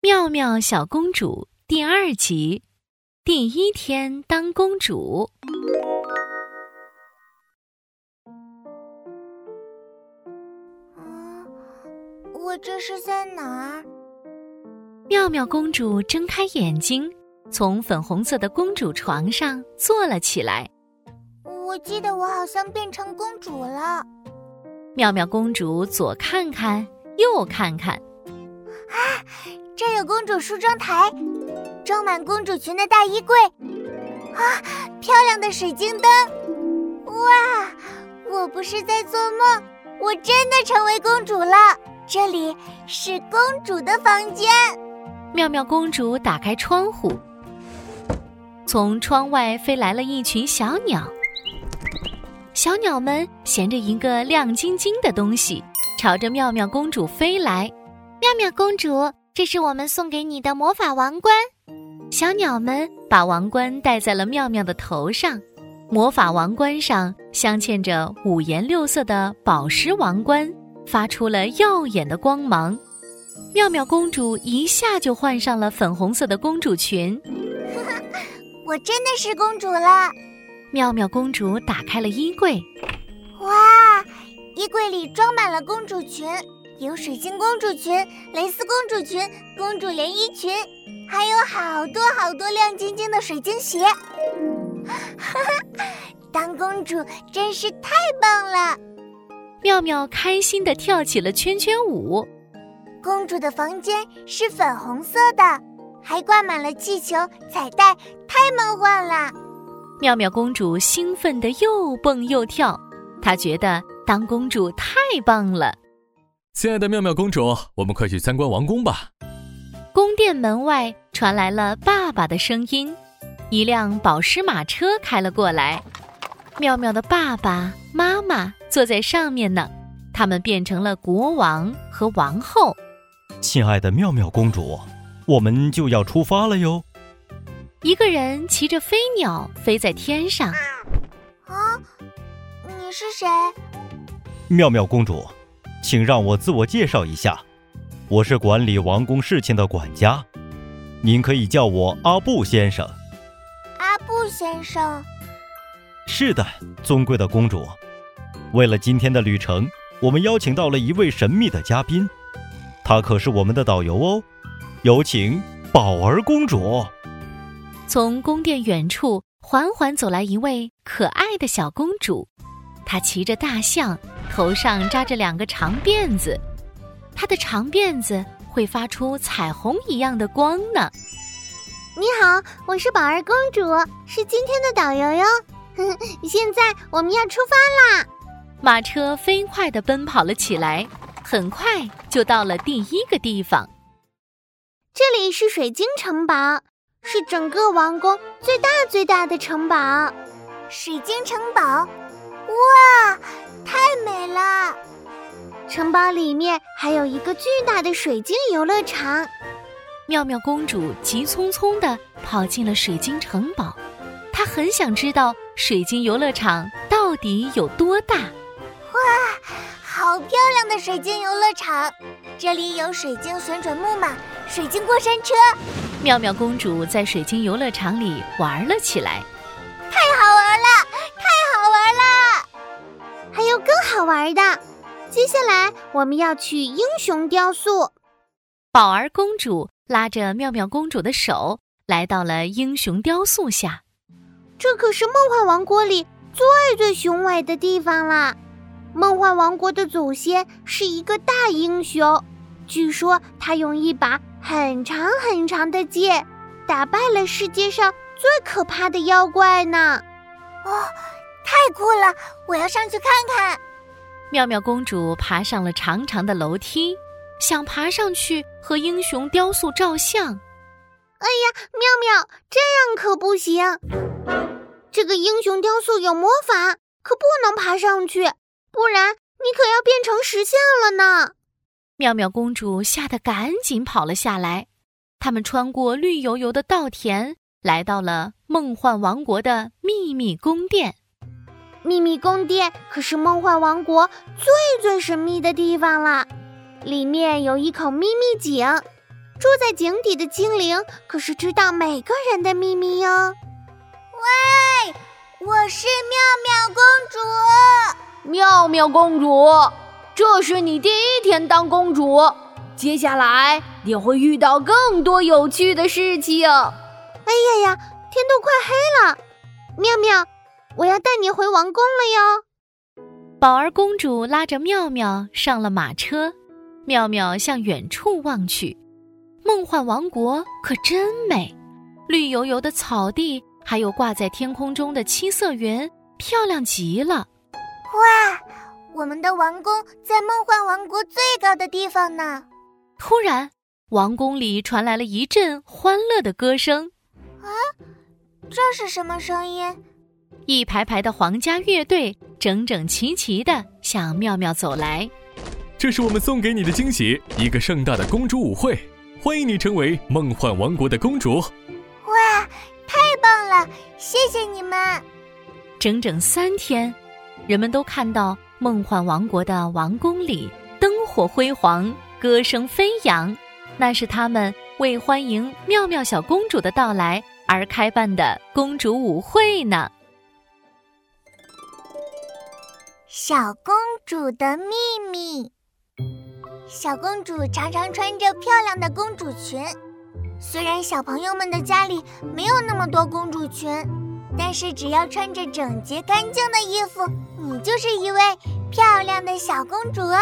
妙妙小公主第二集，第一天当公主。嗯，我这是在哪儿？妙妙公主睁开眼睛，从粉红色的公主床上坐了起来。我记得我好像变成公主了。妙妙公主左看看，右看看，啊！这有公主梳妆台，装满公主裙的大衣柜，啊，漂亮的水晶灯，哇！我不是在做梦，我真的成为公主了。这里是公主的房间。妙妙公主打开窗户，从窗外飞来了一群小鸟。小鸟们衔着一个亮晶晶的东西，朝着妙妙公主飞来。妙妙公主。这是我们送给你的魔法王冠，小鸟们把王冠戴在了妙妙的头上，魔法王冠上镶嵌着五颜六色的宝石王冠，发出了耀眼的光芒。妙妙公主一下就换上了粉红色的公主裙，我真的是公主了。妙妙公主打开了衣柜，哇，衣柜里装满了公主裙。有水晶公主裙、蕾丝公主裙、公主连衣裙，还有好多好多亮晶晶的水晶鞋。哈哈，当公主真是太棒了！妙妙开心地跳起了圈圈舞。公主的房间是粉红色的，还挂满了气球、彩带，太梦幻了！妙妙公主兴奋地又蹦又跳，她觉得当公主太棒了。亲爱的妙妙公主，我们快去参观王宫吧。宫殿门外传来了爸爸的声音，一辆宝石马车开了过来。妙妙的爸爸妈妈坐在上面呢，他们变成了国王和王后。亲爱的妙妙公主，我们就要出发了哟。一个人骑着飞鸟飞在天上。啊，你是谁？妙妙公主。请让我自我介绍一下，我是管理王宫事情的管家，您可以叫我阿布先生。阿布先生，是的，尊贵的公主。为了今天的旅程，我们邀请到了一位神秘的嘉宾，她可是我们的导游哦。有请宝儿公主。从宫殿远处缓缓走来一位可爱的小公主，她骑着大象。头上扎着两个长辫子，它的长辫子会发出彩虹一样的光呢。你好，我是宝儿公主，是今天的导游哟。现在我们要出发啦！马车飞快地奔跑了起来，很快就到了第一个地方。这里是水晶城堡，是整个王宫最大最大的城堡。水晶城堡，哇！城堡里面还有一个巨大的水晶游乐场。妙妙公主急匆匆地跑进了水晶城堡，她很想知道水晶游乐场到底有多大。哇，好漂亮的水晶游乐场！这里有水晶旋转木马、水晶过山车。妙妙公主在水晶游乐场里玩了起来，太好玩了太好玩了！还有更好玩的，接下来我们要去英雄雕塑。宝儿公主拉着妙妙公主的手，来到了英雄雕塑下。这可是梦幻王国里最最雄伟的地方啦！梦幻王国的祖先是一个大英雄，据说他用一把很长很长的剑，打败了世界上最可怕的妖怪呢。哦。太酷了！我要上去看看。妙妙公主爬上了长长的楼梯，想爬上去和英雄雕塑照相。哎呀，妙妙，这样可不行！这个英雄雕塑有魔法，可不能爬上去，不然你可要变成石像了呢。妙妙公主吓得赶紧跑了下来。他们穿过绿油油的稻田，来到了梦幻王国的秘密宫殿。秘密宫殿可是梦幻王国最最神秘的地方了，里面有一口秘密井，住在井底的精灵可是知道每个人的秘密哟。喂，我是妙妙公主。妙妙公主，这是你第一天当公主，接下来你会遇到更多有趣的事情。哎呀呀，天都快黑了，妙妙，我要带你回王宫了哟。宝儿公主拉着妙妙上了马车，妙妙向远处望去，梦幻王国可真美，绿油油的草地，还有挂在天空中的七色云，漂亮极了。哇，我们的王宫在梦幻王国最高的地方呢！突然，王宫里传来了一阵欢乐的歌声。啊，这是什么声音？一排排的皇家乐队整整齐齐地向妙妙走来。这是我们送给你的惊喜，一个盛大的公主舞会，欢迎你成为梦幻王国的公主。哇，太棒了！谢谢你们。整整三天，人们都看到梦幻王国的王宫里灯火辉煌，歌声飞扬。那是他们为欢迎妙妙小公主的到来而开办的公主舞会呢。小公主的秘密。小公主常常穿着漂亮的公主裙，虽然小朋友们的家里没有那么多公主裙，但是只要穿着整洁干净的衣服，你就是一位漂亮的小公主哦。